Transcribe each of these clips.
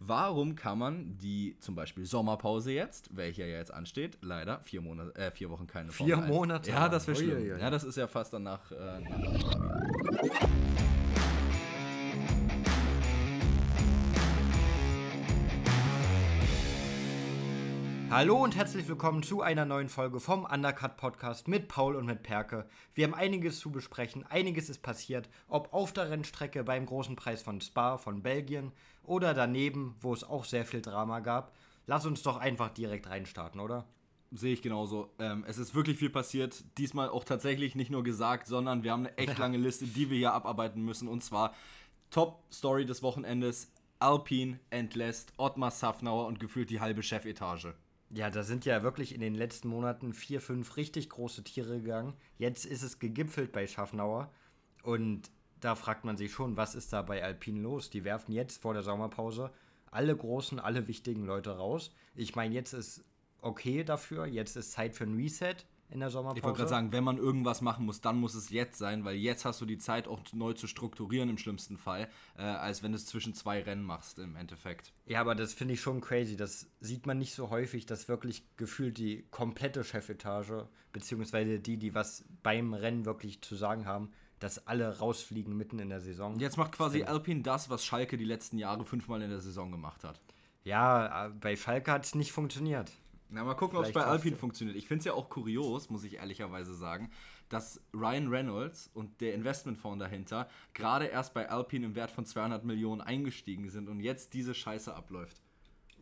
Warum kann man die zum Beispiel Sommerpause jetzt, welche ja jetzt ansteht, leider vier Monate, äh, vier Wochen keine Vier Formel 1. Monate? Ja, das wäre schlimm. Ja, das ist ja fast danach. Äh, nach Hallo und herzlich willkommen zu einer neuen Folge vom Undercut Podcast mit Paul und mit Perke. Wir haben einiges zu besprechen, einiges ist passiert, ob auf der Rennstrecke beim großen Preis von Spa von Belgien oder daneben, wo es auch sehr viel Drama gab. Lass uns doch einfach direkt reinstarten, oder? Sehe ich genauso. Ähm, es ist wirklich viel passiert. Diesmal auch tatsächlich nicht nur gesagt, sondern wir haben eine echt lange Liste, die wir hier abarbeiten müssen. Und zwar Top Story des Wochenendes. Alpine entlässt Ottmar Safnauer und gefühlt die halbe Chefetage. Ja, da sind ja wirklich in den letzten Monaten vier, fünf richtig große Tiere gegangen. Jetzt ist es gegipfelt bei Schaffnauer. Und da fragt man sich schon, was ist da bei Alpine los? Die werfen jetzt vor der Sommerpause alle großen, alle wichtigen Leute raus. Ich meine, jetzt ist okay dafür. Jetzt ist Zeit für ein Reset in der Sommerpause. Ich wollte gerade sagen, wenn man irgendwas machen muss, dann muss es jetzt sein, weil jetzt hast du die Zeit auch neu zu strukturieren im schlimmsten Fall, äh, als wenn du es zwischen zwei Rennen machst im Endeffekt. Ja, aber das finde ich schon crazy. Das sieht man nicht so häufig, dass wirklich gefühlt die komplette Chefetage, beziehungsweise die, die was beim Rennen wirklich zu sagen haben, dass alle rausfliegen mitten in der Saison. Jetzt macht quasi Deswegen- Alpine das, was Schalke die letzten Jahre fünfmal in der Saison gemacht hat. Ja, bei Schalke hat es nicht funktioniert. Na, mal gucken, ob es bei Alpine funktioniert. Ich finde es ja auch kurios, muss ich ehrlicherweise sagen, dass Ryan Reynolds und der Investmentfonds dahinter gerade erst bei Alpine im Wert von 200 Millionen eingestiegen sind und jetzt diese Scheiße abläuft.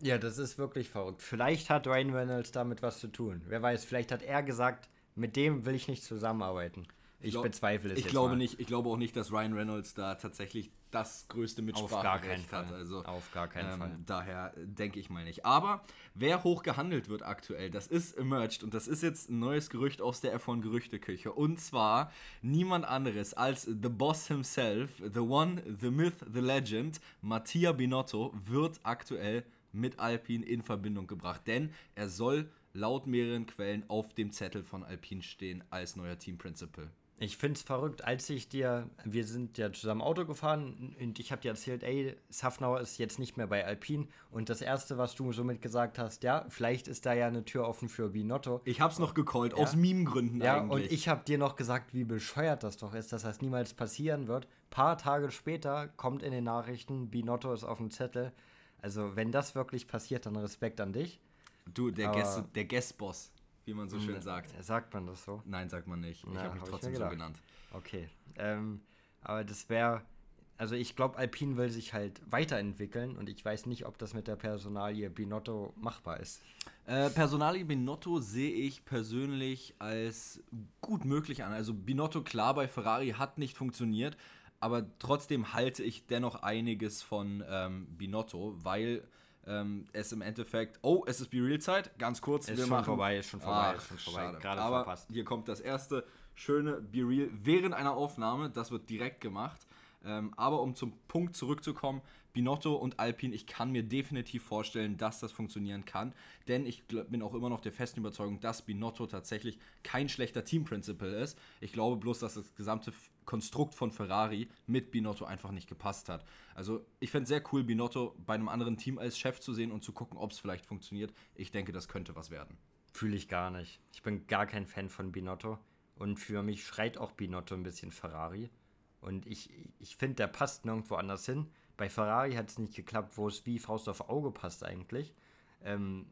Ja, das ist wirklich verrückt. Vielleicht hat Ryan Reynolds damit was zu tun. Wer weiß, vielleicht hat er gesagt, mit dem will ich nicht zusammenarbeiten. Ich, glaub- bezweifle es Ich glaube mal. nicht. Ich glaube auch nicht, dass Ryan Reynolds da tatsächlich das größte Mitspracherecht hat. Also, Auf gar keinen ähm, Fall. Daher äh, denke ich mal nicht. Aber wer hoch gehandelt wird aktuell, das ist emerged und das ist jetzt ein neues Gerücht aus der F1-Gerüchteküche. Und zwar niemand anderes als The Boss himself, The One, The Myth, The Legend, Mattia Binotto wird aktuell mit Alpine in Verbindung gebracht. Denn er soll laut mehreren Quellen auf dem Zettel von Alpine stehen als neuer Team Principal. Ich finde es verrückt, als ich dir, wir sind ja zusammen Auto gefahren und ich habe dir erzählt, ey, Safnauer ist jetzt nicht mehr bei Alpine und das Erste, was du somit gesagt hast, ja, vielleicht ist da ja eine Tür offen für Binotto. Ich hab's noch gecallt, aus Meme-Gründen Ja, eigentlich. und ich habe dir noch gesagt, wie bescheuert das doch ist, dass das niemals passieren wird. Paar Tage später kommt in den Nachrichten, Binotto ist auf dem Zettel. Also, wenn das wirklich passiert, dann Respekt an dich. du, der aber- der Guest-Boss, wie man so schön sagt. Sagt man das so? Nein, sagt man nicht. Ich habe mich hab trotzdem so genannt. Okay. Ähm, aber das wäre. Also ich glaube, Alpine will sich halt weiterentwickeln und ich weiß nicht, ob das mit der Personalie Binotto machbar ist. Äh, Personalie Binotto sehe ich persönlich als gut möglich an. Also Binotto, klar, bei Ferrari hat nicht funktioniert, aber trotzdem halte ich dennoch einiges von ähm, Binotto, weil ähm, es im Endeffekt... Oh, es ist Be-Real-Zeit, ganz kurz. Ist schon vorbei, ist schon vorbei, ist schon vorbei. schade. Gerade aber verpasst. hier kommt das erste schöne Be-Real während einer Aufnahme. Das wird direkt gemacht. Ähm, aber um zum Punkt zurückzukommen, Binotto und Alpine, ich kann mir definitiv vorstellen, dass das funktionieren kann. Denn ich bin auch immer noch der festen Überzeugung, dass Binotto tatsächlich kein schlechter Team-Principal ist. Ich glaube bloß, dass das gesamte Konstrukt von Ferrari mit Binotto einfach nicht gepasst hat. Also ich fände es sehr cool, Binotto bei einem anderen Team als Chef zu sehen und zu gucken, ob es vielleicht funktioniert. Ich denke, das könnte was werden. Fühle ich gar nicht. Ich bin gar kein Fan von Binotto. Und für mich schreit auch Binotto ein bisschen Ferrari. Und ich, ich finde, der passt nirgendwo anders hin. Bei Ferrari hat es nicht geklappt, wo es wie Faust auf Auge passt eigentlich. Ähm,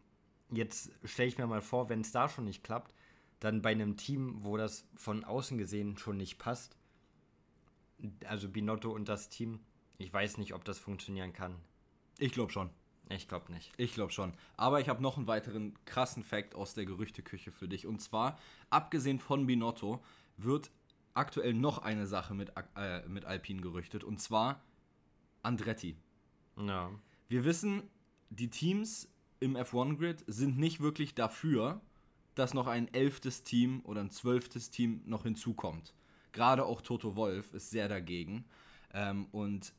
jetzt stelle ich mir mal vor, wenn es da schon nicht klappt, dann bei einem Team, wo das von außen gesehen schon nicht passt. Also Binotto und das Team, ich weiß nicht, ob das funktionieren kann. Ich glaube schon. Ich glaube nicht. Ich glaube schon. Aber ich habe noch einen weiteren krassen Fact aus der Gerüchteküche für dich. Und zwar, abgesehen von Binotto, wird aktuell noch eine Sache mit, äh, mit Alpine gerüchtet. Und zwar Andretti. Ja. Wir wissen, die Teams im F1-Grid sind nicht wirklich dafür, dass noch ein elftes Team oder ein zwölftes Team noch hinzukommt. Gerade auch Toto Wolf ist sehr dagegen. Ähm, und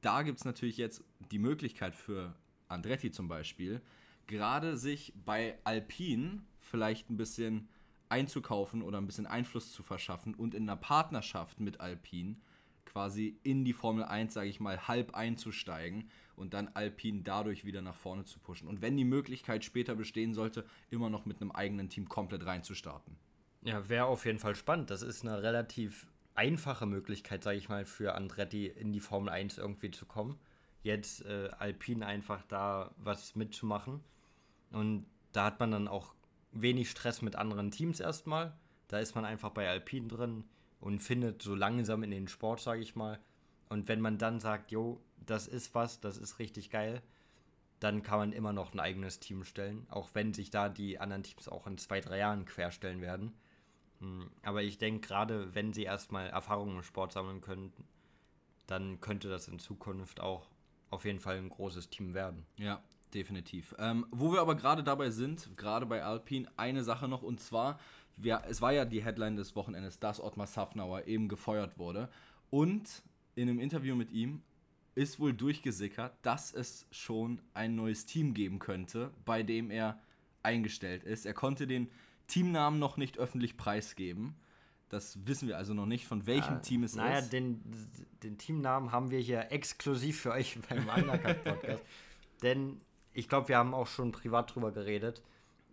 da gibt es natürlich jetzt die Möglichkeit für Andretti zum Beispiel, gerade sich bei Alpine vielleicht ein bisschen einzukaufen oder ein bisschen Einfluss zu verschaffen und in einer Partnerschaft mit Alpine quasi in die Formel 1, sage ich mal, halb einzusteigen und dann Alpine dadurch wieder nach vorne zu pushen. Und wenn die Möglichkeit später bestehen sollte, immer noch mit einem eigenen Team komplett reinzustarten. Ja, wäre auf jeden Fall spannend. Das ist eine relativ einfache Möglichkeit, sage ich mal, für Andretti in die Formel 1 irgendwie zu kommen. Jetzt äh, Alpine einfach da was mitzumachen. Und da hat man dann auch wenig Stress mit anderen Teams erstmal. Da ist man einfach bei Alpine drin und findet so langsam in den Sport, sage ich mal. Und wenn man dann sagt, jo, das ist was, das ist richtig geil, dann kann man immer noch ein eigenes Team stellen, auch wenn sich da die anderen Teams auch in zwei, drei Jahren querstellen werden. Hm, aber ich denke, gerade wenn sie erstmal Erfahrungen im Sport sammeln können, dann könnte das in Zukunft auch auf jeden Fall ein großes Team werden. Ja, definitiv. Ähm, wo wir aber gerade dabei sind, gerade bei Alpine, eine Sache noch und zwar, wir, es war ja die Headline des Wochenendes, dass Ottmar Safnauer eben gefeuert wurde und in einem Interview mit ihm ist wohl durchgesickert, dass es schon ein neues Team geben könnte, bei dem er eingestellt ist. Er konnte den Teamnamen noch nicht öffentlich preisgeben. Das wissen wir also noch nicht, von welchem ja, Team es naja, ist. Naja, den, den Teamnamen haben wir hier exklusiv für euch beim Undercut-Podcast. Denn ich glaube, wir haben auch schon privat drüber geredet.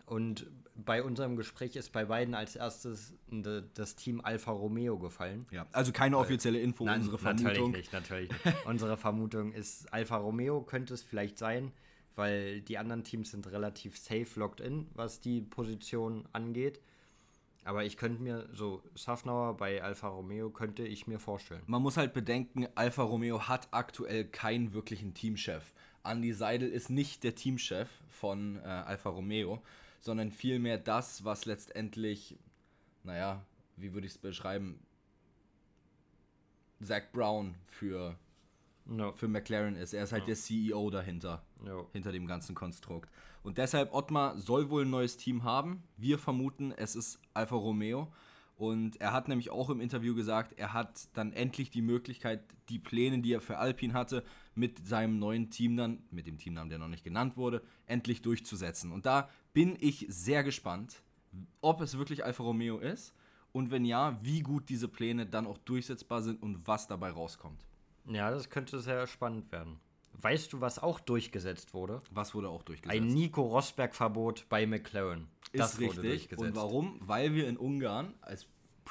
Und bei unserem Gespräch ist bei beiden als erstes das Team Alfa Romeo gefallen. Ja, also keine offizielle Info, Nein, unsere Vermutung. Natürlich nicht, natürlich nicht. unsere Vermutung ist, Alfa Romeo könnte es vielleicht sein, weil die anderen Teams sind relativ safe locked in, was die Position angeht. Aber ich könnte mir so Safnauer bei Alfa Romeo könnte ich mir vorstellen. Man muss halt bedenken, Alfa Romeo hat aktuell keinen wirklichen Teamchef. Andy Seidel ist nicht der Teamchef von äh, Alfa Romeo sondern vielmehr das, was letztendlich, naja, wie würde ich es beschreiben, Zach Brown für, no. für McLaren ist. Er ist halt no. der CEO dahinter, no. hinter dem ganzen Konstrukt. Und deshalb, Ottmar soll wohl ein neues Team haben. Wir vermuten, es ist Alfa Romeo. Und er hat nämlich auch im Interview gesagt, er hat dann endlich die Möglichkeit, die Pläne, die er für Alpine hatte, mit seinem neuen Team dann, mit dem Teamnamen, der noch nicht genannt wurde, endlich durchzusetzen. Und da bin ich sehr gespannt, ob es wirklich Alfa Romeo ist und wenn ja, wie gut diese Pläne dann auch durchsetzbar sind und was dabei rauskommt. Ja, das könnte sehr spannend werden. Weißt du, was auch durchgesetzt wurde? Was wurde auch durchgesetzt? Ein Nico Rosberg-Verbot bei McLaren. Das ist richtig. Und warum? Weil wir in Ungarn als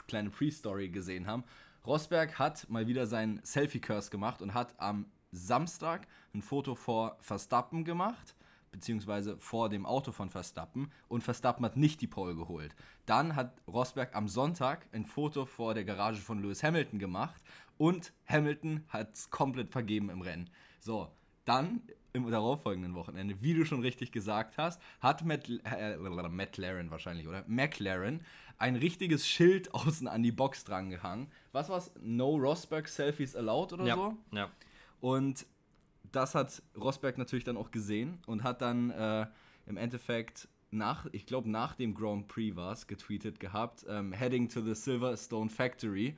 kleine Pre-Story gesehen haben. Rosberg hat mal wieder seinen Selfie-Curse gemacht und hat am Samstag ein Foto vor Verstappen gemacht, beziehungsweise vor dem Auto von Verstappen und Verstappen hat nicht die Pole geholt. Dann hat Rosberg am Sonntag ein Foto vor der Garage von Lewis Hamilton gemacht und Hamilton hat es komplett vergeben im Rennen. So, dann im darauffolgenden Wochenende, wie du schon richtig gesagt hast, hat Matt, äh, McLaren wahrscheinlich, oder? McLaren ein richtiges Schild außen an die Box dran gehangen. Was war's? No Rosberg Selfies allowed oder ja, so? Ja. Und das hat Rosberg natürlich dann auch gesehen und hat dann äh, im Endeffekt nach, ich glaube nach dem Grand Prix war es, getweetet gehabt, ähm, heading to the Silverstone Factory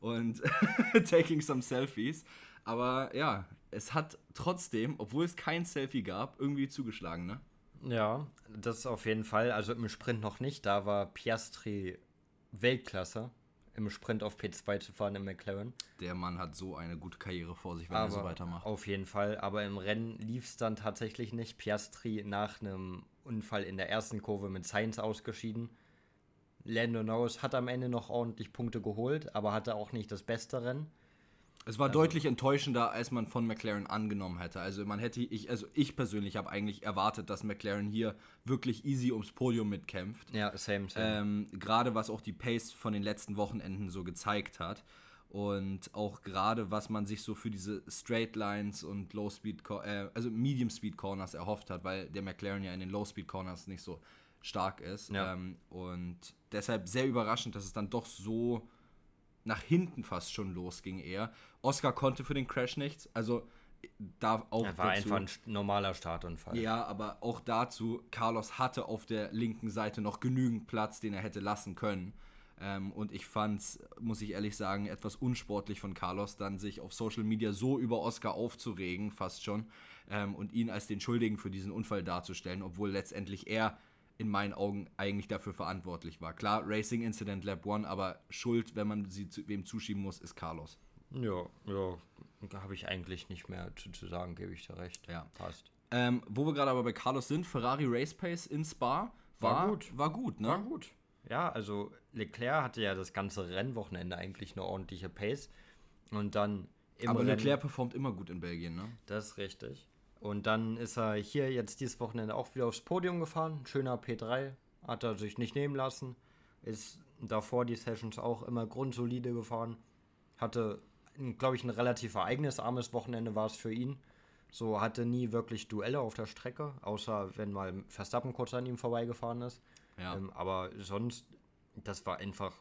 und taking some selfies. Aber ja, es hat trotzdem, obwohl es kein Selfie gab, irgendwie zugeschlagen, ne? Ja, das auf jeden Fall. Also im Sprint noch nicht. Da war Piastri Weltklasse, im Sprint auf P2 zu fahren im McLaren. Der Mann hat so eine gute Karriere vor sich, wenn Aber er so weitermacht. Auf jeden Fall. Aber im Rennen lief es dann tatsächlich nicht. Piastri nach einem Unfall in der ersten Kurve mit Sainz ausgeschieden. Lando Norris hat am Ende noch ordentlich Punkte geholt, aber hatte auch nicht das beste Rennen. Es war also, deutlich enttäuschender, als man von McLaren angenommen hätte. Also man hätte, ich, also ich persönlich habe eigentlich erwartet, dass McLaren hier wirklich easy ums Podium mitkämpft. Ja, same, same. Ähm, gerade was auch die Pace von den letzten Wochenenden so gezeigt hat. Und auch gerade, was man sich so für diese Straight Lines und Low Speed, äh, also Medium Speed Corners erhofft hat, weil der McLaren ja in den Low Speed Corners nicht so stark ist. Ja. Ähm, und deshalb sehr überraschend, dass es dann doch so nach hinten fast schon losging eher. Oscar konnte für den Crash nichts, also da auch Er war dazu, einfach ein normaler Startunfall. Ja, aber auch dazu, Carlos hatte auf der linken Seite noch genügend Platz, den er hätte lassen können. Ähm, und ich fand es, muss ich ehrlich sagen, etwas unsportlich von Carlos, dann sich auf Social Media so über Oscar aufzuregen, fast schon, ähm, und ihn als den Schuldigen für diesen Unfall darzustellen, obwohl letztendlich er in meinen Augen eigentlich dafür verantwortlich war. Klar, Racing Incident Lab 1, aber Schuld, wenn man sie zu, wem zuschieben muss, ist Carlos. Ja, ja, da habe ich eigentlich nicht mehr zu, zu sagen, gebe ich dir recht. Ja. Passt. Ähm, wo wir gerade aber bei Carlos sind, Ferrari Race Pace in Spa war, War gut. War gut, ne? War gut. Ja, also Leclerc hatte ja das ganze Rennwochenende eigentlich eine ordentliche Pace. Und dann im Aber Rennen- Leclerc performt immer gut in Belgien, ne? Das ist richtig. Und dann ist er hier jetzt dieses Wochenende auch wieder aufs Podium gefahren. Schöner P3. Hat er sich nicht nehmen lassen. Ist davor die Sessions auch immer grundsolide gefahren. Hatte, glaube ich, ein relativ ereignisarmes Wochenende war es für ihn. So hatte nie wirklich Duelle auf der Strecke, außer wenn mal Verstappen kurz an ihm vorbeigefahren ist. Ja. Ähm, aber sonst, das war einfach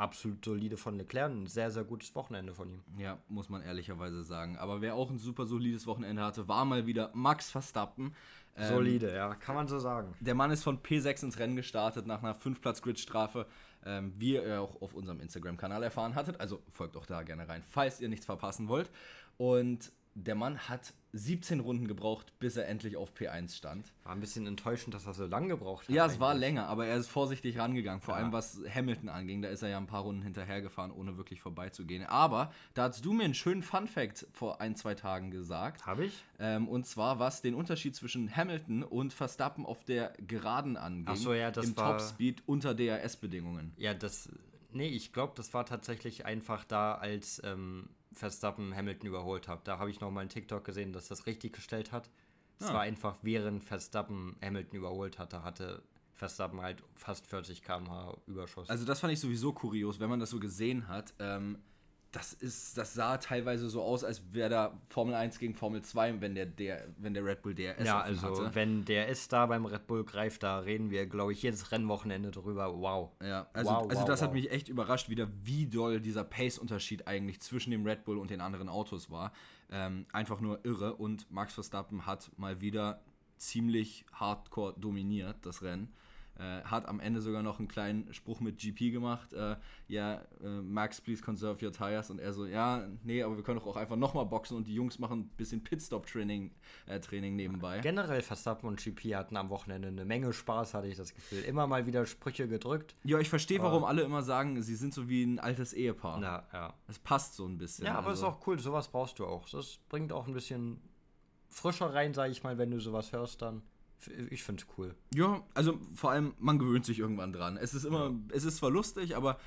absolut solide von Leclerc. Ein sehr, sehr gutes Wochenende von ihm. Ja, muss man ehrlicherweise sagen. Aber wer auch ein super solides Wochenende hatte, war mal wieder Max Verstappen. Ähm, Solide, ja, kann man so sagen. Der Mann ist von P6 ins Rennen gestartet nach einer 5-Platz-Grid-Strafe, ähm, wie ihr auch auf unserem Instagram-Kanal erfahren hattet. Also folgt auch da gerne rein, falls ihr nichts verpassen wollt. Und der Mann hat 17 Runden gebraucht, bis er endlich auf P1 stand. War ein bisschen enttäuschend, dass er so lange gebraucht hat. Ja, es war eigentlich. länger, aber er ist vorsichtig rangegangen. Vor Ja. allem was Hamilton anging, da ist er ja ein paar Runden hinterhergefahren, ohne wirklich vorbeizugehen. Aber da hast du mir einen schönen Fun-Fact vor ein, zwei Tagen gesagt. Habe ich? Ähm, und zwar, was den Unterschied zwischen Hamilton und Verstappen auf der Geraden anging. Ach so, ja, das Im war- Topspeed unter DRS-Bedingungen. Ja, das. Nee, ich glaube, das war tatsächlich einfach da, als ähm, Verstappen Hamilton überholt hat. Da habe ich noch mal einen TikTok gesehen, dass das richtig gestellt hat. Es Ah. war einfach, während Verstappen Hamilton überholt hatte, hatte Verstappen halt fast 40 km/h Überschuss. Also das fand ich sowieso kurios, wenn man das so gesehen hat. Ähm, das, ist, das sah teilweise so aus, als wäre da Formel 1 gegen Formel 2, wenn der, der, wenn der Red Bull DRS ja, also hatte. wenn der S da beim Red Bull greift, da reden wir, glaube ich, jedes Rennwochenende drüber. Wow. Ja, also, Wow, also wow, das hat wow. mich echt überrascht, wieder wie doll dieser Pace-Unterschied eigentlich zwischen dem Red Bull und den anderen Autos war. Ähm, einfach nur irre und Max Verstappen hat mal wieder ziemlich hardcore dominiert, das Rennen. Äh, hat am Ende sogar noch einen kleinen Spruch mit GP gemacht. Äh, ja, äh, Max, please conserve your tires. Und er so, ja, nee, aber wir können doch auch einfach nochmal boxen und die Jungs machen ein bisschen Pitstop-Training äh, Training nebenbei. Generell Verstappen und GP hatten am Wochenende eine Menge Spaß, hatte ich das Gefühl. Immer mal wieder Sprüche gedrückt. Ja, ich verstehe, warum alle immer sagen, sie sind so wie ein altes Ehepaar. Na, ja. Es passt so ein bisschen. Ja, aber also. ist auch cool, sowas brauchst du auch. Das bringt auch ein bisschen frischer rein, sage ich mal, wenn du sowas hörst dann. Ich find's cool. Ja, also vor allem, man gewöhnt sich irgendwann dran. Es ist immer, es ist zwar lustig, aber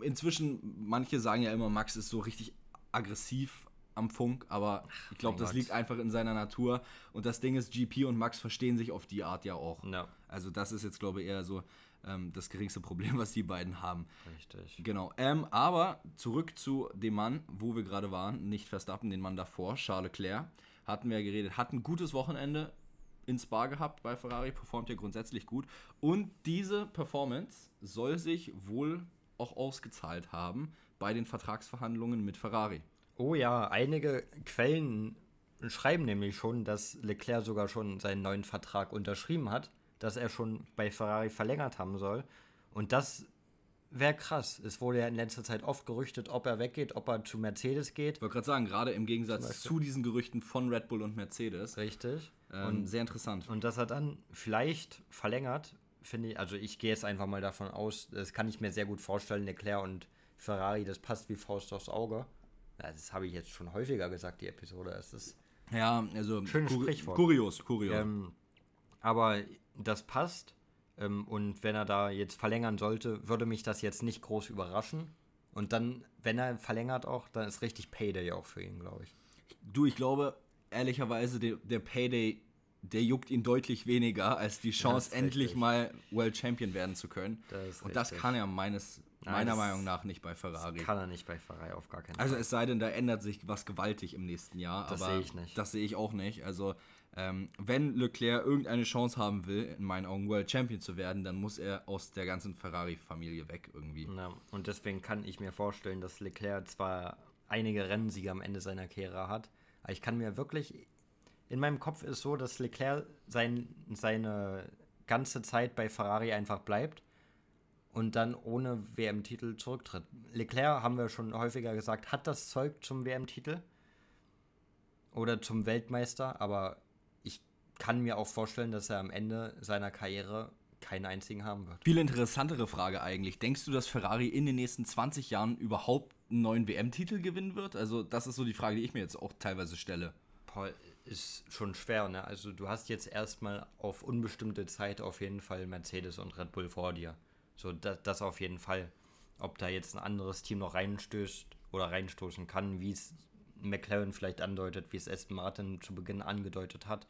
inzwischen, manche sagen ja immer, Max ist so richtig aggressiv am Funk, aber ich glaube, das Gott. liegt einfach in seiner Natur. Und das Ding ist, GP und Max verstehen sich auf die Art ja auch. Ja, Also das ist jetzt, glaube ich, eher so ähm, das geringste Problem, was die beiden haben. richtig. Genau. Ähm, aber zurück zu dem Mann, wo wir gerade waren, nicht Verstappen, den Mann davor, Charles Leclerc, hatten wir ja geredet, hat ein gutes Wochenende in Spa gehabt bei Ferrari, performt ja grundsätzlich gut. Und diese Performance soll sich wohl auch ausgezahlt haben bei den Vertragsverhandlungen mit Ferrari. Oh ja, einige Quellen schreiben nämlich schon, dass Leclerc sogar schon seinen neuen Vertrag unterschrieben hat, dass er schon bei Ferrari verlängert haben soll. Und das wäre krass. Es wurde ja in letzter Zeit oft gerüchtet, ob er weggeht, ob er zu Mercedes geht. Ich wollte gerade sagen, gerade im Gegensatz zu diesen Gerüchten von Red Bull und Mercedes. Richtig. Ähm, sehr interessant. Und dass er dann vielleicht verlängert, finde ich, also ich gehe jetzt einfach mal davon aus, das kann ich mir sehr gut vorstellen, Leclerc und Ferrari, das passt wie Faust aufs Auge. Ja, Das habe ich jetzt schon häufiger gesagt, die Episode. Es ist, Ja, also Schönes kuri- Sprichwort. kurios, kurios. ähm, aber das passt. Ähm, und wenn er da jetzt verlängern sollte, würde mich das jetzt nicht groß überraschen. Und dann, wenn er verlängert auch, dann ist richtig Payday auch für ihn, glaube ich. Du, ich glaube, ehrlicherweise, der, der Payday, der juckt ihn deutlich weniger, als die Chance, endlich richtig. mal World Champion werden zu können. Das Und das richtig. kann er meines, Nein, meiner das- Meinung nach nicht bei Ferrari. Kann er nicht bei Ferrari auf gar keinen Also Fall. es sei denn, da ändert sich was gewaltig im nächsten Jahr. Das sehe ich nicht. Das sehe ich auch nicht. Also ähm, wenn Leclerc irgendeine Chance haben will, in meinen Augen World Champion zu werden, dann muss er aus der ganzen Ferrari-Familie weg irgendwie. Ja, und deswegen kann ich mir vorstellen, dass Leclerc zwar einige Rennsiege am Ende seiner Karriere hat, aber ich kann mir wirklich. In meinem Kopf ist so, dass Leclerc sein, seine ganze Zeit bei Ferrari einfach bleibt und dann ohne WM-Titel zurücktritt. Leclerc, haben wir schon häufiger gesagt, hat das Zeug zum WM-Titel oder zum Weltmeister, aber kann mir auch vorstellen, dass er am Ende seiner Karriere keinen einzigen haben wird. Viel interessantere Frage eigentlich. Denkst du, dass Ferrari in den nächsten 20 Jahren überhaupt einen neuen WM-Titel gewinnen wird? Also, das ist so die Frage, die ich mir jetzt auch teilweise stelle. Paul, ist schon schwer, ne? Also, du hast jetzt erstmal auf unbestimmte Zeit auf jeden Fall Mercedes und Red Bull vor dir. So, das, das auf jeden Fall. Ob da jetzt ein anderes Team noch reinstößt oder reinstoßen kann, wie es McLaren vielleicht andeutet, wie es Aston Martin zu Beginn angedeutet hat,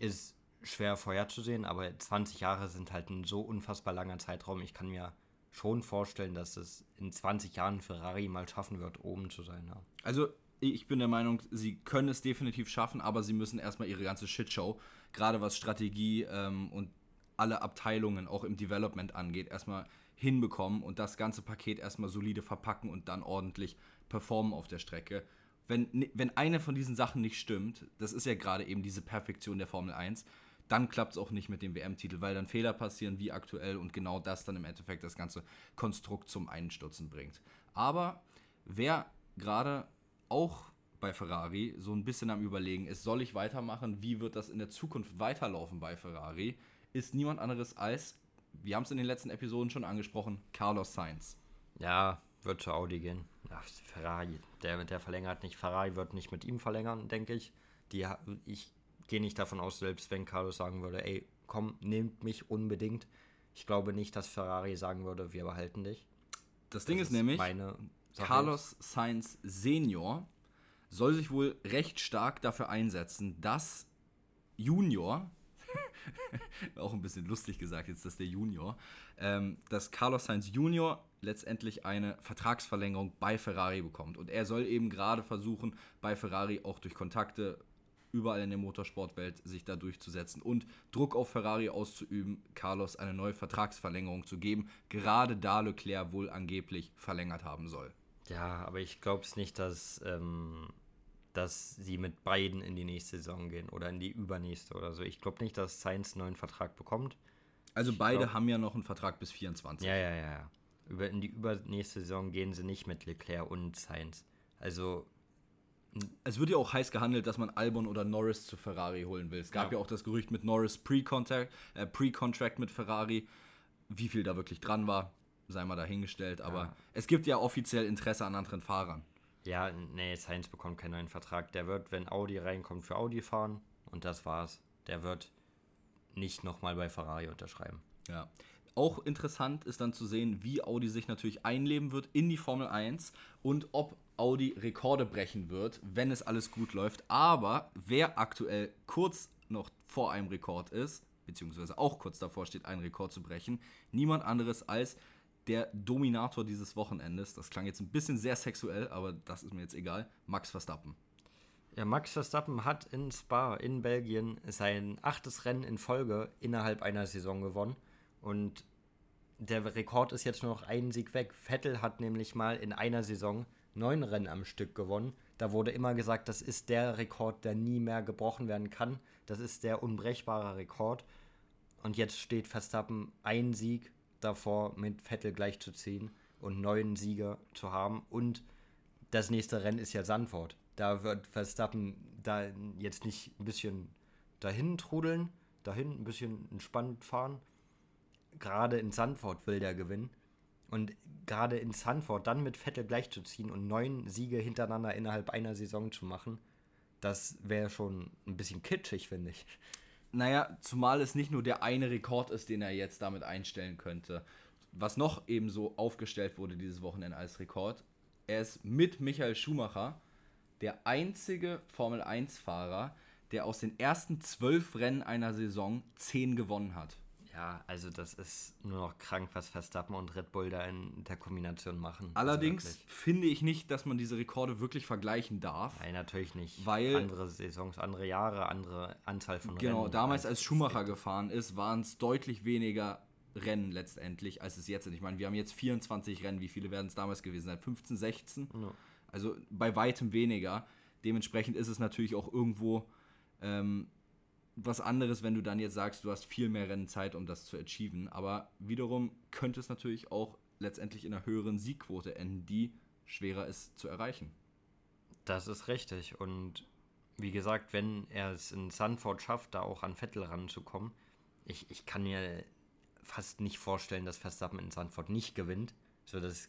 ist schwer vorherzusehen, aber 20 Jahre sind halt ein so unfassbar langer Zeitraum. Ich kann mir schon vorstellen, dass es in 20 Jahren Ferrari mal schaffen wird, oben zu sein. Ja. Also ich bin der Meinung, sie können es definitiv schaffen, aber sie müssen erstmal ihre ganze Shitshow, gerade was Strategie ähm, und alle Abteilungen auch im Development angeht, erstmal hinbekommen und das ganze Paket erstmal solide verpacken und dann ordentlich performen auf der Strecke. Wenn, wenn eine von diesen Sachen nicht stimmt, das ist ja gerade eben diese Perfektion der Formel 1, dann klappt es auch nicht mit dem WM-Titel, weil dann Fehler passieren wie aktuell und genau das dann im Endeffekt das ganze Konstrukt zum Einstürzen bringt. Aber wer gerade auch bei Ferrari so ein bisschen am Überlegen ist, soll ich weitermachen, wie wird das in der Zukunft weiterlaufen bei Ferrari, ist niemand anderes als, wir haben es in den letzten Episoden schon angesprochen, Carlos Sainz. Ja, wird zu Audi gehen. Ja, Ferrari, der, der verlängert nicht. Ferrari wird nicht mit ihm verlängern, denke ich. Die, ich gehe nicht davon aus, selbst wenn Carlos sagen würde, ey, komm, nehmt mich unbedingt. Ich glaube nicht, dass Ferrari sagen würde, wir behalten dich. Das, das Ding ist, ist nämlich, Carlos Sainz Senior soll sich wohl recht stark dafür einsetzen, dass Junior, auch ein bisschen lustig gesagt jetzt, dass der Junior, ähm, dass Carlos Sainz Junior letztendlich eine Vertragsverlängerung bei Ferrari bekommt. Und er soll eben gerade versuchen, bei Ferrari auch durch Kontakte überall in der Motorsportwelt sich da durchzusetzen und Druck auf Ferrari auszuüben, Carlos eine neue Vertragsverlängerung zu geben, gerade da Leclerc wohl angeblich verlängert haben soll. Ja, aber ich glaube es nicht, dass, ähm, dass sie mit beiden in die nächste Saison gehen oder in die übernächste oder so. Ich glaube nicht, dass Sainz einen neuen Vertrag bekommt. Also ich beide glaub, haben ja noch einen Vertrag bis 24. Ja, ja, ja. Über, in die übernächste Saison gehen sie nicht mit Leclerc und Sainz. Also es wird ja auch heiß gehandelt, dass man Albon oder Norris zu Ferrari holen will. Es gab ja, ja auch das Gerücht mit Norris Pre-Contract äh, Pre mit Ferrari. Wie viel da wirklich dran war, sei mal dahingestellt. Aber ja. es gibt ja offiziell Interesse an anderen Fahrern. Ja, nee, Sainz bekommt keinen neuen Vertrag. Der wird, wenn Audi reinkommt, für Audi fahren. Und das war's. Der wird nicht nochmal bei Ferrari unterschreiben. Ja. Auch interessant ist dann zu sehen, wie Audi sich natürlich einleben wird in die Formel 1 und ob Audi Rekorde brechen wird, wenn es alles gut läuft. Aber wer aktuell kurz noch vor einem Rekord ist, beziehungsweise auch kurz davor steht, einen Rekord zu brechen, niemand anderes als der Dominator dieses Wochenendes. Das klang jetzt ein bisschen sehr sexuell, aber das ist mir jetzt egal. Max Verstappen. Ja, Max Verstappen hat in Spa in Belgien sein achtes Rennen in Folge innerhalb einer Saison gewonnen. Und der Rekord ist jetzt nur noch einen Sieg weg. Vettel hat nämlich mal in einer Saison neun Rennen am Stück gewonnen. Da wurde immer gesagt, das ist der Rekord, der nie mehr gebrochen werden kann. Das ist der unbrechbare Rekord. Und jetzt steht Verstappen ein Sieg davor, mit Vettel gleichzuziehen und neun Sieger zu haben. Und das nächste Rennen ist ja Sandford. Da wird Verstappen da jetzt nicht ein bisschen dahin trudeln, dahin ein bisschen entspannt fahren. Gerade in Sandford will der gewinnen. Und gerade in Sanford dann mit Vettel gleichzuziehen und neun Siege hintereinander innerhalb einer Saison zu machen, das wäre schon ein bisschen kitschig, finde ich. Naja, zumal es nicht nur der eine Rekord ist, den er jetzt damit einstellen könnte. Was noch eben so aufgestellt wurde dieses Wochenende als Rekord, er ist mit Michael Schumacher der einzige Formel 1-Fahrer, der aus den ersten zwölf Rennen einer Saison zehn gewonnen hat. Ja, also das ist nur noch krank, was Verstappen und Red Bull da in der Kombination machen. Also Allerdings also finde ich nicht, dass man diese Rekorde wirklich vergleichen darf. Nein, natürlich nicht. Weil andere Saisons, andere Jahre, andere Anzahl von genau, Rennen. Genau, damals als Schumacher gefahren ist, waren es deutlich weniger Rennen letztendlich, als es jetzt sind. Ich meine, wir haben jetzt 24 Rennen. Wie viele werden es damals gewesen sein? 15, 16? Ja. Also bei weitem weniger. Dementsprechend ist es natürlich auch irgendwo ähm, was anderes, wenn du dann jetzt sagst, du hast viel mehr Rennzeit, um das zu achieven. Aber wiederum könnte es natürlich auch letztendlich in einer höheren Siegquote enden, die schwerer ist zu erreichen. Das ist richtig. Und wie gesagt, wenn er es in Sanford schafft, da auch an Vettel ranzukommen, ich, ich kann mir fast nicht vorstellen, dass Verstappen in Sanford nicht gewinnt. So, das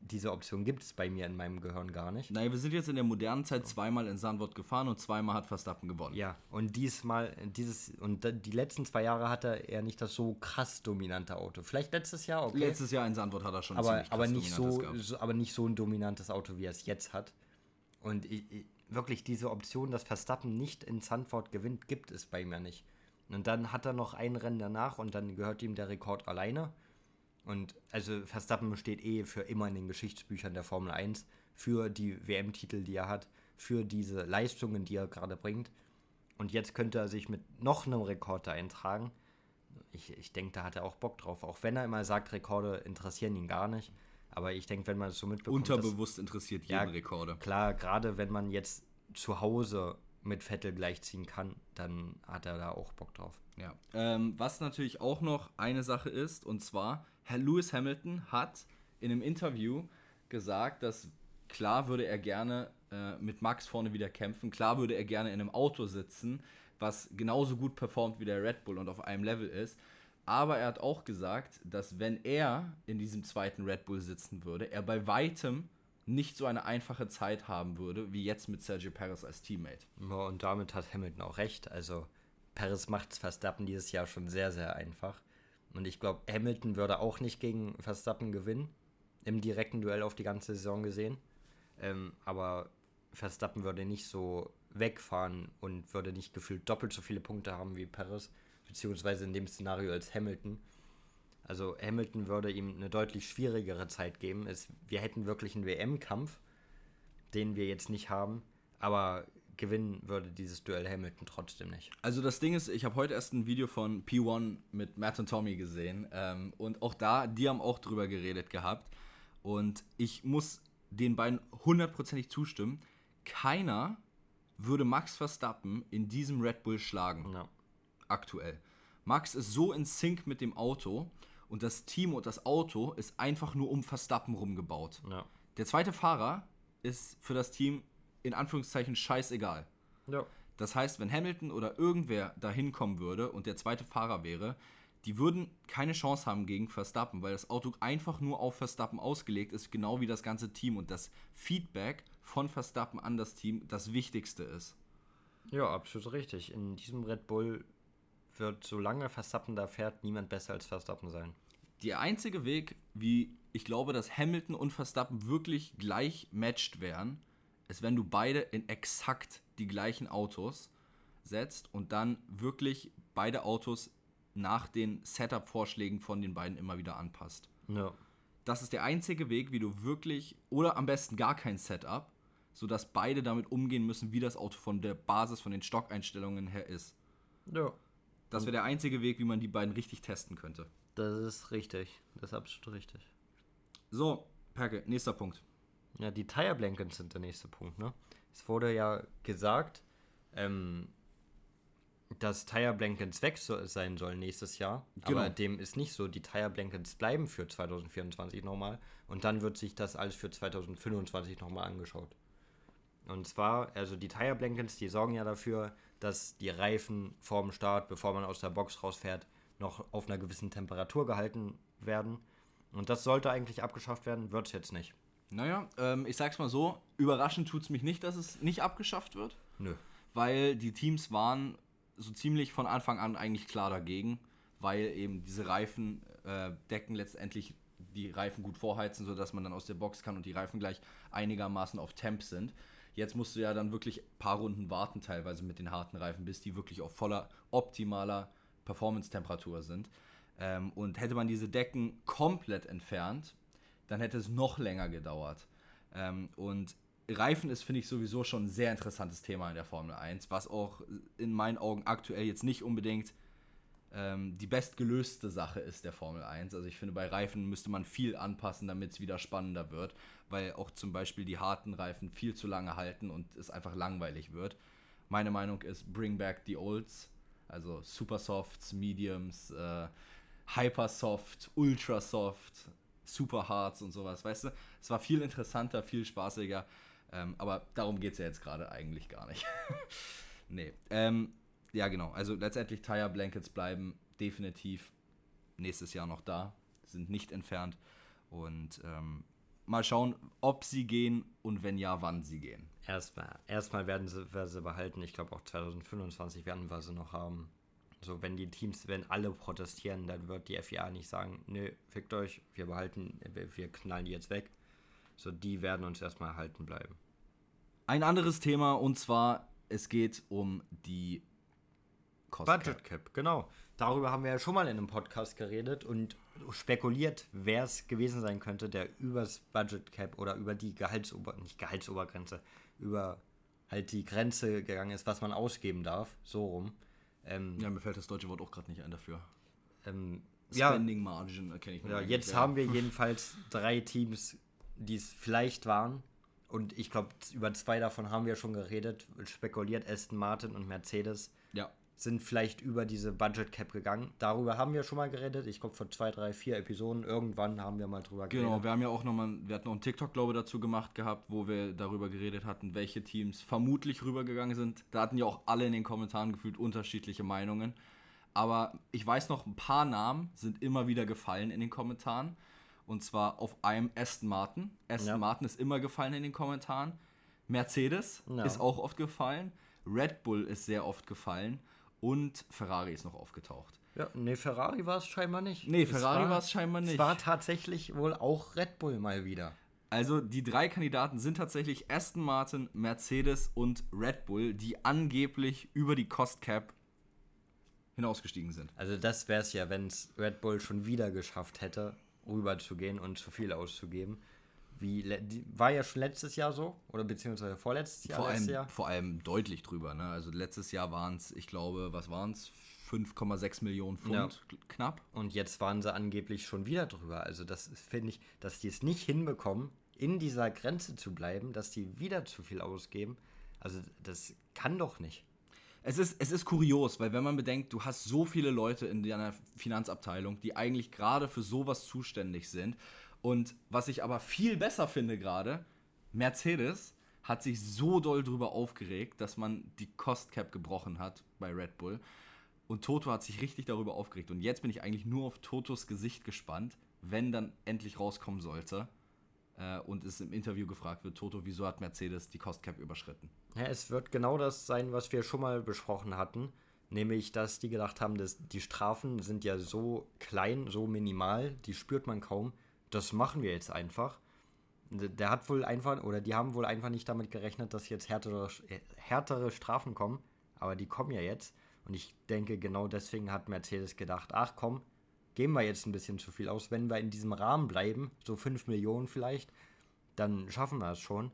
diese Option gibt es bei mir in meinem Gehirn gar nicht. Naja, wir sind jetzt in der modernen Zeit zweimal in Sandwort gefahren und zweimal hat Verstappen gewonnen. Ja, und diesmal, dieses, und die letzten zwei Jahre hatte er nicht das so krass dominante Auto. Vielleicht letztes Jahr, okay. Letztes Jahr in Sandwort hat er schon aber, aber nicht so, so, aber nicht so ein dominantes Auto, wie er es jetzt hat. Und ich, ich, wirklich diese Option, dass Verstappen nicht in Sandford gewinnt, gibt es bei mir nicht. Und dann hat er noch ein Rennen danach und dann gehört ihm der Rekord alleine. Und also Verstappen steht eh für immer in den Geschichtsbüchern der Formel 1, für die WM-Titel, die er hat, für diese Leistungen, die er gerade bringt. Und jetzt könnte er sich mit noch einem Rekord da eintragen. Ich, ich denke, da hat er auch Bock drauf. Auch wenn er immer sagt, Rekorde interessieren ihn gar nicht. Aber ich denke, wenn man es so mitbekommt. Unterbewusst dass, interessiert jeden ja, Rekorde. Klar, gerade wenn man jetzt zu Hause mit Vettel gleichziehen kann, dann hat er da auch Bock drauf. Ja. Ähm, was natürlich auch noch eine Sache ist, und zwar, Herr Lewis Hamilton hat in einem Interview gesagt, dass klar würde er gerne äh, mit Max vorne wieder kämpfen, klar würde er gerne in einem Auto sitzen, was genauso gut performt wie der Red Bull und auf einem Level ist. Aber er hat auch gesagt, dass wenn er in diesem zweiten Red Bull sitzen würde, er bei weitem nicht so eine einfache Zeit haben würde, wie jetzt mit Sergio Perez als Teammate. Ja, und damit hat Hamilton auch recht. Also Perez macht es Verstappen dieses Jahr schon sehr, sehr einfach. Und ich glaube, Hamilton würde auch nicht gegen Verstappen gewinnen, im direkten Duell auf die ganze Saison gesehen. Ähm, aber Verstappen würde nicht so wegfahren und würde nicht gefühlt doppelt so viele Punkte haben wie Perez beziehungsweise in dem Szenario als Hamilton. Also Hamilton würde ihm eine deutlich schwierigere Zeit geben. Es, wir hätten wirklich einen WM-Kampf, den wir jetzt nicht haben, aber gewinnen würde dieses Duell Hamilton trotzdem nicht. Also das Ding ist, ich habe heute erst ein Video von P1 mit Matt und Tommy gesehen ähm, und auch da, die haben auch drüber geredet gehabt und ich muss den beiden hundertprozentig zustimmen. Keiner würde Max Verstappen in diesem Red Bull schlagen. Ja aktuell. Max ist so in Sync mit dem Auto und das Team und das Auto ist einfach nur um Verstappen rumgebaut. Ja. Der zweite Fahrer ist für das Team in Anführungszeichen scheißegal. Ja. Das heißt, wenn Hamilton oder irgendwer da hinkommen würde und der zweite Fahrer wäre, die würden keine Chance haben gegen Verstappen, weil das Auto einfach nur auf Verstappen ausgelegt ist, genau wie das ganze Team und das Feedback von Verstappen an das Team das Wichtigste ist. Ja, absolut richtig. In diesem Red Bull wird, solange Verstappen da fährt, niemand besser als Verstappen sein. Der einzige Weg, wie ich glaube, dass Hamilton und Verstappen wirklich gleich matched wären, ist, wenn du beide in exakt die gleichen Autos setzt und dann wirklich beide Autos nach den Setup-Vorschlägen von den beiden immer wieder anpasst. Ja. Das ist der einzige Weg, wie du wirklich, oder am besten gar kein Setup, sodass beide damit umgehen müssen, wie das Auto von der Basis, von den Stockeinstellungen her ist. Ja. Das wäre der einzige Weg, wie man die beiden richtig testen könnte. Das ist richtig. Das ist absolut richtig. So, Perke, nächster Punkt. Ja, die Tire Blankets sind der nächste Punkt, ne? Es wurde ja gesagt, ähm, dass Tire Blankets weg so sein sollen nächstes Jahr. Genau. Aber dem ist nicht so. Die Tire Blankets bleiben für 2024 nochmal. Und dann wird sich das alles für 2025 nochmal angeschaut. Und zwar, also die Tire Blankets, die sorgen ja dafür, dass die Reifen vorm Start, bevor man aus der Box rausfährt, noch auf einer gewissen Temperatur gehalten werden. Und das sollte eigentlich abgeschafft werden, wird es jetzt nicht. Naja, ähm, ich sag's mal so, überraschend tut es mich nicht, dass es nicht abgeschafft wird. Nö. Weil die Teams waren so ziemlich von Anfang an eigentlich klar dagegen, weil eben diese Reifen äh, decken letztendlich die Reifen gut vorheizen, sodass man dann aus der Box kann und die Reifen gleich einigermaßen auf Temp sind. Jetzt musst du ja dann wirklich ein paar Runden warten, teilweise mit den harten Reifen, bis die wirklich auf voller, optimaler Performance-Temperatur sind. Ähm, und hätte man diese Decken komplett entfernt, dann hätte es noch länger gedauert. Ähm, und Reifen ist, finde ich, sowieso schon ein sehr interessantes Thema in der Formel 1, was auch in meinen Augen aktuell jetzt nicht unbedingt ähm, die bestgelöste Sache ist der Formel 1. Also ich finde, bei Reifen müsste man viel anpassen, damit es wieder spannender wird, weil auch zum Beispiel die harten Reifen viel zu lange halten und es einfach langweilig wird. Meine Meinung ist, bring back the olds, also Super Softs, Mediums, äh, Hyper Soft, Super Hards und sowas, weißt du? Es war viel interessanter, viel spaßiger, ähm, aber darum geht es ja jetzt gerade eigentlich gar nicht. nee, ähm, ja, genau. Also letztendlich Tire Blankets bleiben definitiv nächstes Jahr noch da, sind nicht entfernt. Und ähm, mal schauen, ob sie gehen und wenn ja, wann sie gehen. Erstmal, erstmal werden sie, werden sie behalten. Ich glaube auch 2025 werden wir sie noch haben. So, wenn die Teams, wenn alle protestieren, dann wird die FIA nicht sagen, nö, fickt euch, wir behalten, wir, wir knallen die jetzt weg. So, die werden uns erstmal erhalten bleiben. Ein anderes Thema und zwar, es geht um die Cost Budget Cap. Cap, genau. Darüber haben wir ja schon mal in einem Podcast geredet und spekuliert, wer es gewesen sein könnte, der übers Budget Cap oder über die Gehaltsober nicht Gehaltsobergrenze, über halt die Grenze gegangen ist, was man ausgeben darf, so rum. Ähm, ja, mir fällt das deutsche Wort auch gerade nicht ein dafür. Ähm, Spending ja, Margin kenne ich nicht. Ja, jetzt ja. haben wir jedenfalls drei Teams, die es vielleicht waren. Und ich glaube, über zwei davon haben wir schon geredet, spekuliert Aston Martin und Mercedes. Ja sind vielleicht über diese Budget Cap gegangen. Darüber haben wir schon mal geredet. Ich glaube, vor zwei, drei, vier Episoden. Irgendwann haben wir mal drüber geredet. Genau, wir haben ja auch nochmal, wir hatten noch einen TikTok, glaube ich, dazu gemacht gehabt, wo wir darüber geredet hatten, welche Teams vermutlich rübergegangen sind. Da hatten ja auch alle in den Kommentaren gefühlt unterschiedliche Meinungen. Aber ich weiß noch, ein paar Namen sind immer wieder gefallen in den Kommentaren. Und zwar auf einem Aston Martin. Aston ja. Martin ist immer gefallen in den Kommentaren. Mercedes ja. ist auch oft gefallen. Red Bull ist sehr oft gefallen und Ferrari ist noch aufgetaucht. Ja, nee, Ferrari war es scheinbar nicht. Nee, Ferrari war es scheinbar nicht. Es war tatsächlich wohl auch Red Bull mal wieder. Also die drei Kandidaten sind tatsächlich Aston Martin, Mercedes und Red Bull, die angeblich über die Cost Cap hinausgestiegen sind. Also das wäre es ja, wenn es Red Bull schon wieder geschafft hätte, rüberzugehen und zu viel auszugeben. Wie, war ja schon letztes Jahr so oder beziehungsweise vorletztes Jahr? Vor allem, Jahr? vor allem deutlich drüber. Ne? Also letztes Jahr waren es, ich glaube, was waren es? 5,6 Millionen Pfund ja. knapp. Und jetzt waren sie angeblich schon wieder drüber. Also das finde ich, dass die es nicht hinbekommen, in dieser Grenze zu bleiben, dass die wieder zu viel ausgeben. Also das kann doch nicht. Es ist, es ist kurios, weil wenn man bedenkt, du hast so viele Leute in deiner Finanzabteilung, die eigentlich gerade für sowas zuständig sind und was ich aber viel besser finde gerade, Mercedes hat sich so doll drüber aufgeregt, dass man die Cost Cap gebrochen hat bei Red Bull. Und Toto hat sich richtig darüber aufgeregt. Und jetzt bin ich eigentlich nur auf Totos Gesicht gespannt, wenn dann endlich rauskommen sollte. Äh, und es im Interview gefragt wird, Toto, wieso hat Mercedes die Cost Cap überschritten? Ja, es wird genau das sein, was wir schon mal besprochen hatten. Nämlich, dass die gedacht haben, dass die Strafen sind ja so klein, so minimal, die spürt man kaum das machen wir jetzt einfach. Der hat wohl einfach, oder die haben wohl einfach nicht damit gerechnet, dass jetzt härtere, härtere Strafen kommen. Aber die kommen ja jetzt. Und ich denke, genau deswegen hat Mercedes gedacht, ach komm, geben wir jetzt ein bisschen zu viel aus. Wenn wir in diesem Rahmen bleiben, so 5 Millionen vielleicht, dann schaffen wir es schon.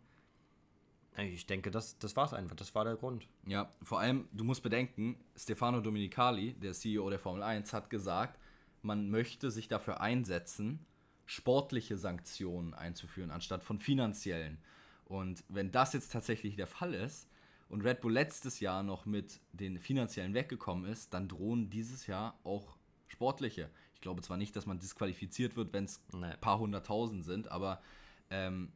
Ich denke, das, das war es einfach. Das war der Grund. Ja, vor allem, du musst bedenken, Stefano Dominicali, der CEO der Formel 1, hat gesagt, man möchte sich dafür einsetzen, sportliche Sanktionen einzuführen, anstatt von finanziellen. Und wenn das jetzt tatsächlich der Fall ist und Red Bull letztes Jahr noch mit den finanziellen weggekommen ist, dann drohen dieses Jahr auch sportliche. Ich glaube zwar nicht, dass man disqualifiziert wird, wenn es ein paar hunderttausend sind, aber ähm,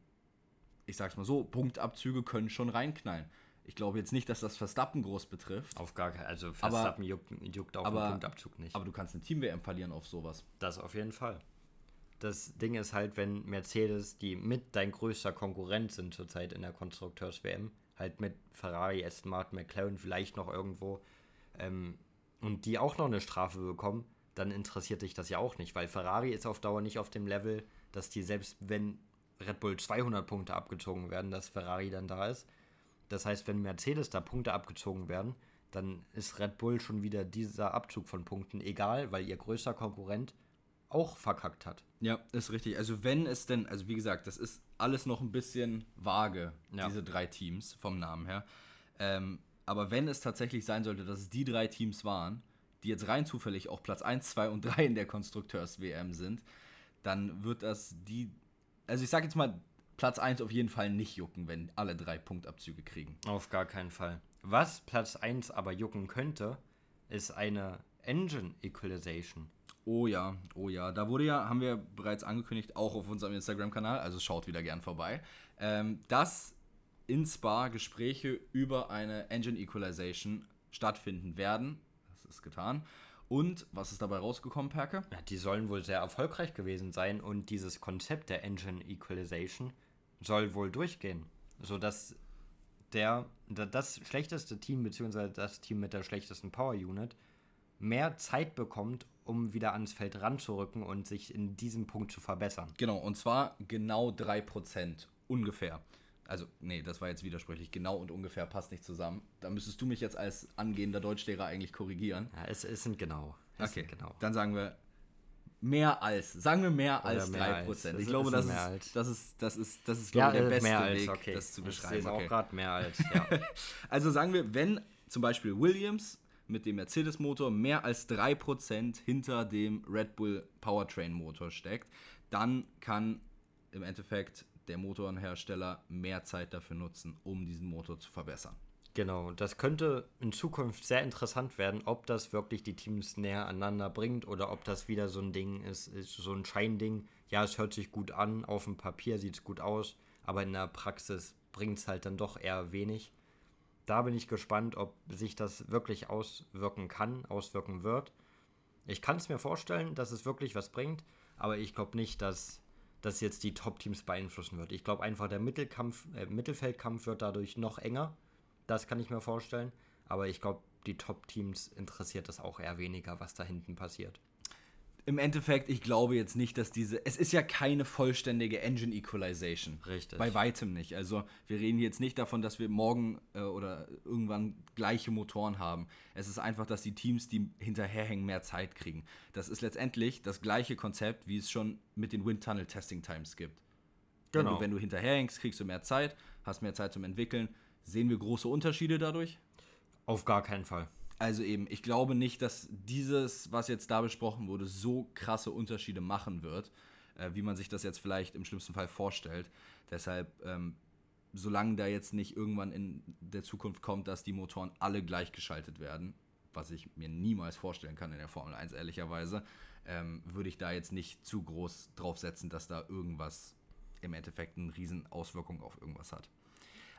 ich sag's mal so, Punktabzüge können schon reinknallen. Ich glaube jetzt nicht, dass das Verstappen groß betrifft. Auf gar keinen Also Verstappen aber, juckt, juckt auch aber, Punktabzug nicht. Aber du kannst eine Team-WM verlieren auf sowas. Das auf jeden Fall das Ding ist halt, wenn Mercedes, die mit dein größter Konkurrent sind zurzeit in der Konstrukteurs-WM, halt mit Ferrari, Aston Martin, McLaren vielleicht noch irgendwo, ähm, und die auch noch eine Strafe bekommen, dann interessiert dich das ja auch nicht, weil Ferrari ist auf Dauer nicht auf dem Level, dass die selbst wenn Red Bull 200 Punkte abgezogen werden, dass Ferrari dann da ist. Das heißt, wenn Mercedes da Punkte abgezogen werden, dann ist Red Bull schon wieder dieser Abzug von Punkten egal, weil ihr größter Konkurrent auch verkackt hat. Ja, ist richtig. Also wenn es denn, also wie gesagt, das ist alles noch ein bisschen vage, ja. diese drei Teams vom Namen her. Ähm, aber wenn es tatsächlich sein sollte, dass es die drei Teams waren, die jetzt rein zufällig auch Platz 1, 2 und 3 in der Konstrukteurs-WM sind, dann wird das die, also ich sag jetzt mal, Platz 1 auf jeden Fall nicht jucken, wenn alle drei Punktabzüge kriegen. Auf gar keinen Fall. Was Platz 1 aber jucken könnte, ist eine Engine Equalization. Oh ja, oh ja. Da wurde ja, haben wir bereits angekündigt, auch auf unserem Instagram-Kanal, also schaut wieder gern vorbei, ähm, dass in Spa Gespräche über eine Engine Equalization stattfinden werden. Das ist getan. Und was ist dabei rausgekommen, Perke? Ja, die sollen wohl sehr erfolgreich gewesen sein und dieses Konzept der Engine Equalization soll wohl durchgehen, sodass der, das schlechteste Team, beziehungsweise das Team mit der schlechtesten Power Unit, mehr Zeit bekommt, um wieder ans Feld ranzurücken und sich in diesem Punkt zu verbessern. Genau, und zwar genau 3% ungefähr. Also, nee, das war jetzt widersprüchlich. Genau und ungefähr passt nicht zusammen. Da müsstest du mich jetzt als angehender Deutschlehrer eigentlich korrigieren. Ja, es, es sind genau. Es okay, sind genau. dann sagen wir mehr als. Sagen wir mehr als mehr 3%. als. Ich glaube, das ist, als. das ist, das ist, das ist, Ja, glaube ich, der äh, beste als, Weg, okay. das zu Ich beschreiben. sehe es auch gerade mehr als, ja. Also sagen wir, wenn zum Beispiel Williams mit dem Mercedes-Motor mehr als 3% hinter dem Red Bull Powertrain-Motor steckt, dann kann im Endeffekt der Motorenhersteller mehr Zeit dafür nutzen, um diesen Motor zu verbessern. Genau, das könnte in Zukunft sehr interessant werden, ob das wirklich die Teams näher aneinander bringt oder ob das wieder so ein Ding ist, ist so ein Scheinding. Ja, es hört sich gut an, auf dem Papier sieht es gut aus, aber in der Praxis bringt es halt dann doch eher wenig. Da bin ich gespannt, ob sich das wirklich auswirken kann, auswirken wird. Ich kann es mir vorstellen, dass es wirklich was bringt, aber ich glaube nicht, dass das jetzt die Top-Teams beeinflussen wird. Ich glaube einfach, der Mittelkampf, äh, Mittelfeldkampf wird dadurch noch enger. Das kann ich mir vorstellen. Aber ich glaube, die Top-Teams interessiert das auch eher weniger, was da hinten passiert. Im Endeffekt, ich glaube jetzt nicht, dass diese. Es ist ja keine vollständige Engine Equalization. Richtig. Bei weitem nicht. Also, wir reden jetzt nicht davon, dass wir morgen äh, oder irgendwann gleiche Motoren haben. Es ist einfach, dass die Teams, die hinterherhängen, mehr Zeit kriegen. Das ist letztendlich das gleiche Konzept, wie es schon mit den Wind Tunnel Testing Times gibt. Wenn, Genau. du, wenn du hinterherhängst, kriegst du mehr Zeit, hast mehr Zeit zum Entwickeln. Sehen wir große Unterschiede dadurch? Auf gar keinen Fall. Also eben, ich glaube nicht, dass dieses, was jetzt da besprochen wurde, so krasse Unterschiede machen wird, äh, wie man sich das jetzt vielleicht im schlimmsten Fall vorstellt. Deshalb, ähm, solange da jetzt nicht irgendwann in der Zukunft kommt, dass die Motoren alle gleichgeschaltet werden, was ich mir niemals vorstellen kann in der Formel 1, ehrlicherweise, ähm, würde ich da jetzt nicht zu groß drauf setzen, dass da irgendwas im Endeffekt eine riesen Auswirkung auf irgendwas hat.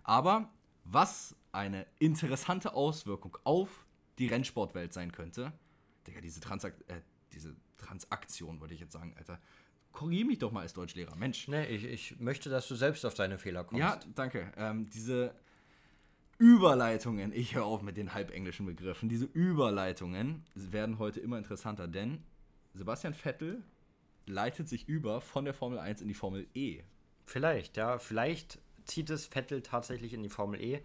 Aber was eine interessante Auswirkung auf die Rennsportwelt sein könnte, Digga, diese, Transak äh, diese Transaktion, wollte ich jetzt sagen, Alter. Korrigiere mich doch mal als Deutschlehrer, Mensch. Nee, ich, ich möchte, dass du selbst auf deine Fehler kommst. Ja, danke. Ähm, diese Überleitungen, ich höre auf mit den halbenglischen Begriffen, diese Überleitungen werden heute immer interessanter, denn Sebastian Vettel leitet sich über von der Formel 1 in die Formel E. Vielleicht, ja. Vielleicht zieht es Vettel tatsächlich in die Formel E.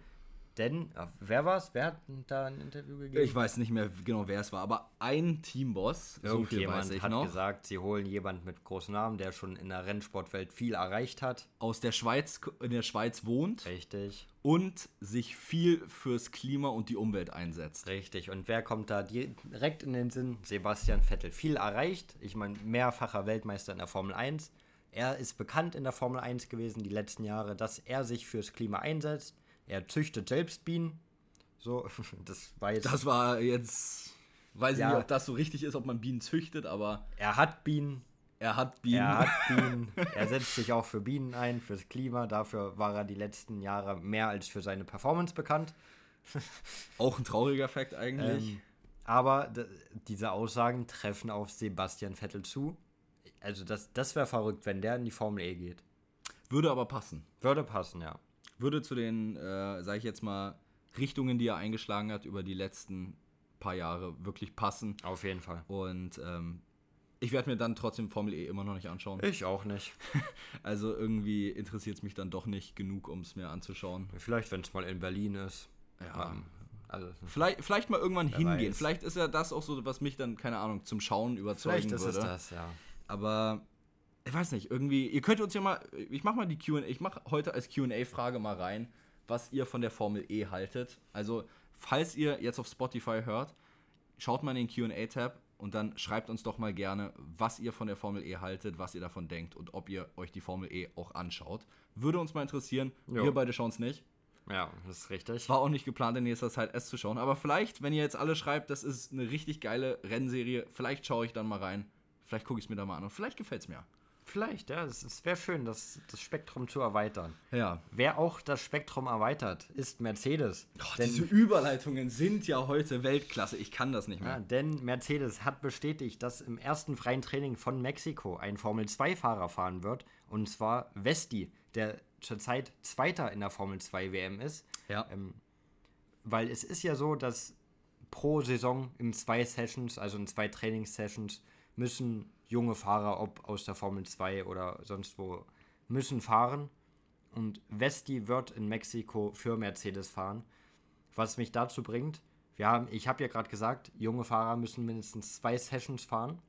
Denn, äh, wer war's? Wer hat da ein Interview gegeben? Ich weiß nicht mehr genau, wer es war, aber ein Teamboss, so viel weiß ich hat noch, gesagt, sie holen jemanden mit großem Namen, der schon in der Rennsportwelt viel erreicht hat. aus der Schweiz, in der Schweiz wohnt Richtig, und sich viel fürs Klima und die Umwelt einsetzt. richtig. Und wer kommt da direkt in den Sinn? Sebastian Vettel. Viel erreicht. Ich meine, mehrfacher Weltmeister in der Formel 1. Er ist bekannt in der Formel 1 gewesen die letzten Jahre, dass er sich fürs Klima einsetzt. Er züchtet selbst Bienen. So, das war jetzt. Das war jetzt, weiß Ja. ich nicht, ob das so richtig ist, ob man Bienen züchtet, aber er hat Bienen. er hat Bienen. Er hat Bienen. er setzt sich auch für Bienen ein, fürs Klima. Dafür war er die letzten Jahre mehr als für seine Performance bekannt. Auch ein trauriger Fakt eigentlich. Ähm, aber diese Aussagen treffen auf Sebastian Vettel zu. Also das, das wäre verrückt, wenn der in die Formel E geht. Würde aber passen. Würde passen, ja. Würde zu den, äh, sage ich jetzt mal, Richtungen, die er eingeschlagen hat über die letzten paar Jahre wirklich passen. Auf jeden Fall. Und ähm, ich werde mir dann trotzdem Formel E immer noch nicht anschauen. Ich auch nicht. Also irgendwie interessiert es mich dann doch nicht genug, um es mir anzuschauen. Vielleicht, wenn es mal in Berlin ist. Ja. Ähm, also, Vielleicht, vielleicht mal irgendwann hingehen. weiß. Vielleicht ist ja das auch so, was mich dann, keine Ahnung, zum Schauen überzeugen vielleicht ist würde. es das, ja. Aber ich weiß nicht, irgendwie, ihr könnt uns ja mal, ich mach mal die QA, ich mach heute als QA-Frage mal rein, was ihr von der Formel E haltet. Also, falls ihr jetzt auf Spotify hört, schaut mal in den QA-Tab und dann schreibt uns doch mal gerne, was ihr von der Formel E haltet, was ihr davon denkt und ob ihr euch die Formel E auch anschaut. Würde uns mal interessieren. Jo. Wir beide schauen es nicht. Ja, das ist richtig. War auch nicht geplant, in nächster Zeit es zu schauen. Aber vielleicht, wenn ihr jetzt alle schreibt, das ist eine richtig geile Rennserie, vielleicht schaue ich dann mal rein. Vielleicht gucke ich es mir da mal an und vielleicht gefällt es mir. Vielleicht, ja. Es, wäre schön, das, das Spektrum zu erweitern. Ja. Wer auch das Spektrum erweitert, ist Mercedes. Oh, diese Überleitungen sind ja heute Weltklasse. Ich kann das nicht mehr. Ja, denn Mercedes hat bestätigt, dass im ersten freien Training von Mexiko ein Formel-2-Fahrer fahren wird. Und zwar Vesti, der zurzeit Zweiter in der Formel 2 WM ist. Ja. Ähm, weil es ist ja so, dass pro Saison in zwei Sessions, also in zwei Trainingssessions, müssen junge Fahrer, ob aus der Formel 2 oder sonst wo, müssen fahren. Und Vesti wird in Mexiko für Mercedes fahren. Was mich dazu bringt, wir haben, ich habe ja gerade gesagt, junge Fahrer müssen mindestens zwei Sessions fahren.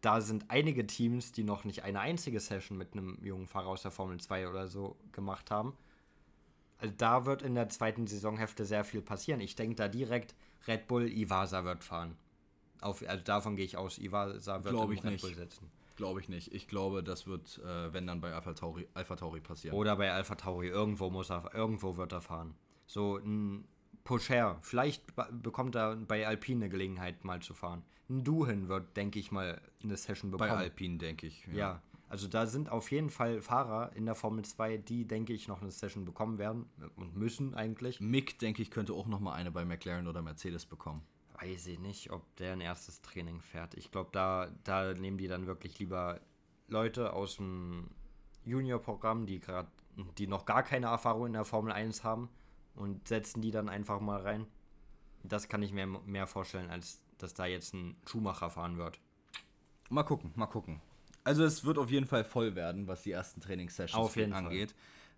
Da sind einige Teams, die noch nicht eine einzige Session mit einem jungen Fahrer aus der Formel 2 oder so gemacht haben. Also da wird in der zweiten Saisonhälfte sehr viel passieren. Ich denke da direkt, Red Bull Ivasa wird fahren. Auf, also davon gehe ich aus, Ivasa wird Glaube ich Red. Bull setzen. Glaube ich nicht. Ich glaube, das wird, äh, wenn dann bei Alpha Tauri, Alpha Tauri passieren. Oder bei Alpha Tauri, irgendwo muss er, irgendwo wird er fahren. So ein Pocher, vielleicht be- bekommt er bei Alpine eine Gelegenheit mal zu fahren. Ein Duhin wird, denke ich mal, eine Session bei bekommen. Alpine, denke ich. Ja, also da sind auf jeden Fall Fahrer in der Formel 2, die, denke ich, noch eine Session bekommen werden und müssen eigentlich. Mick, denke ich, könnte auch noch mal eine bei McLaren oder Mercedes bekommen. Weiß ich nicht, ob der ein erstes Training fährt. Ich glaube, da, da nehmen die dann wirklich lieber Leute aus dem Junior-Programm, die gerade, die noch gar keine Erfahrung in der Formel 1 haben und setzen die dann einfach mal rein. Das kann ich mir mehr vorstellen, als dass da jetzt ein Schumacher fahren wird. Mal gucken, mal gucken. Also es wird auf jeden Fall voll werden, was die ersten Trainingssessions Auf jeden angeht.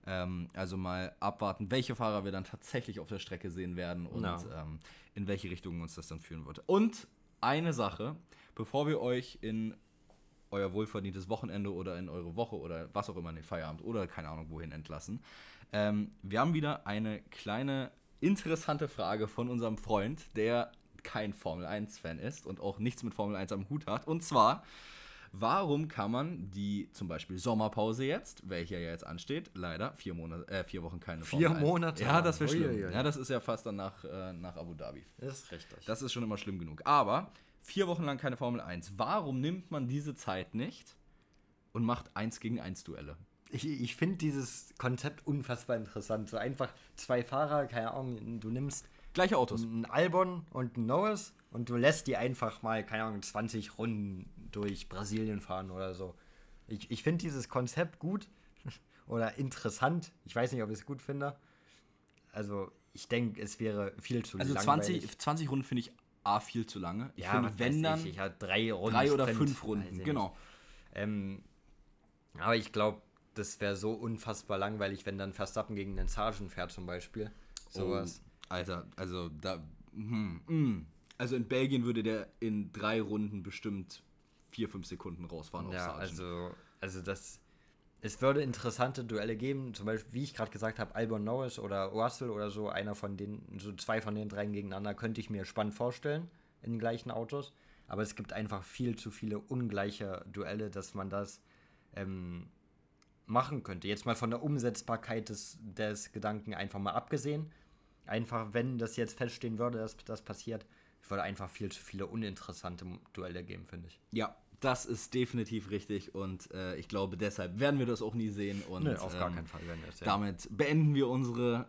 Ähm, also mal abwarten, welche Fahrer wir dann tatsächlich auf der Strecke sehen werden und Ja. ähm, in welche Richtung uns das dann führen wird. Und eine Sache, bevor wir euch in euer wohlverdientes Wochenende oder in eure Woche oder was auch immer in den Feierabend oder keine Ahnung wohin entlassen. Ähm, wir haben wieder eine kleine interessante Frage von unserem Freund, der kein Formel 1-Fan ist und auch nichts mit Formel 1 am Hut hat. Und zwar, warum kann man die zum Beispiel Sommerpause jetzt, welche ja jetzt ansteht, leider vier, Monate, äh, vier Wochen keine Vier Formel 1. Monate? Ja, das wäre schlimm. Ja, das ist ja fast dann nach, äh, nach Abu Dhabi. Das ist richtig. Das ist schon immer schlimm genug. Aber vier Wochen lang keine Formel 1. Warum nimmt man diese Zeit nicht und macht 1 gegen 1 Duelle? Ich, ich finde dieses Konzept unfassbar interessant. So einfach zwei Fahrer, keine Ahnung, du nimmst Gleiche Autos. ein Albon und ein Norris und du lässt die einfach mal, keine Ahnung, 20 Runden durch Brasilien fahren oder so. Ich, ich finde dieses Konzept gut oder interessant. Ich weiß nicht, ob ich es gut finde. Also, ich denke, es wäre viel zu Also langweilig. 20, 20 Runden finde ich A viel zu lange. Ich ja, finde, wenn dann ich, ich hatte drei Runden. drei oder Sprint, fünf Runden. Genau. Ähm, aber ich glaube, das wäre so unfassbar langweilig, wenn dann Verstappen gegen den Sargent fährt zum Beispiel. Sowas. Oh, Alter, also da. Hm, hm. Also in Belgien würde der in drei Runden bestimmt vier, fünf Sekunden rausfahren auf Ja, Sargent. also, also das. Es würde interessante Duelle geben, zum Beispiel, wie ich gerade gesagt habe, Albon Norris oder Russell oder so, einer von den, so zwei von den dreien gegeneinander, könnte ich mir spannend vorstellen in den gleichen Autos. Aber es gibt einfach viel zu viele ungleiche Duelle, dass man das ähm, machen könnte. Jetzt mal von der Umsetzbarkeit des, des Gedanken einfach mal abgesehen. Einfach, wenn das jetzt feststehen würde, dass das passiert, würde einfach viel zu viele uninteressante Duelle geben, finde ich. Ja, das ist definitiv richtig und äh, ich glaube, deshalb werden wir das auch nie sehen. Und, Nö, auf gar ähm, keinen Fall werden wir es sehen. Damit beenden wir unsere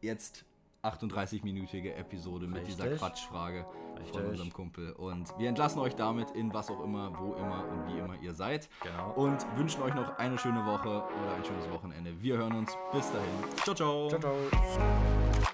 jetzt 38-minütige Episode mit dieser Richtig. Quatschfrage von Richtig. unserem Kumpel. Und wir entlassen euch damit in was auch immer, wo immer und wie immer ihr seid. Genau. Und wünschen euch noch eine schöne Woche oder ein schönes Wochenende. Wir hören uns. Bis dahin. Ciao, ciao. Ciao, ciao.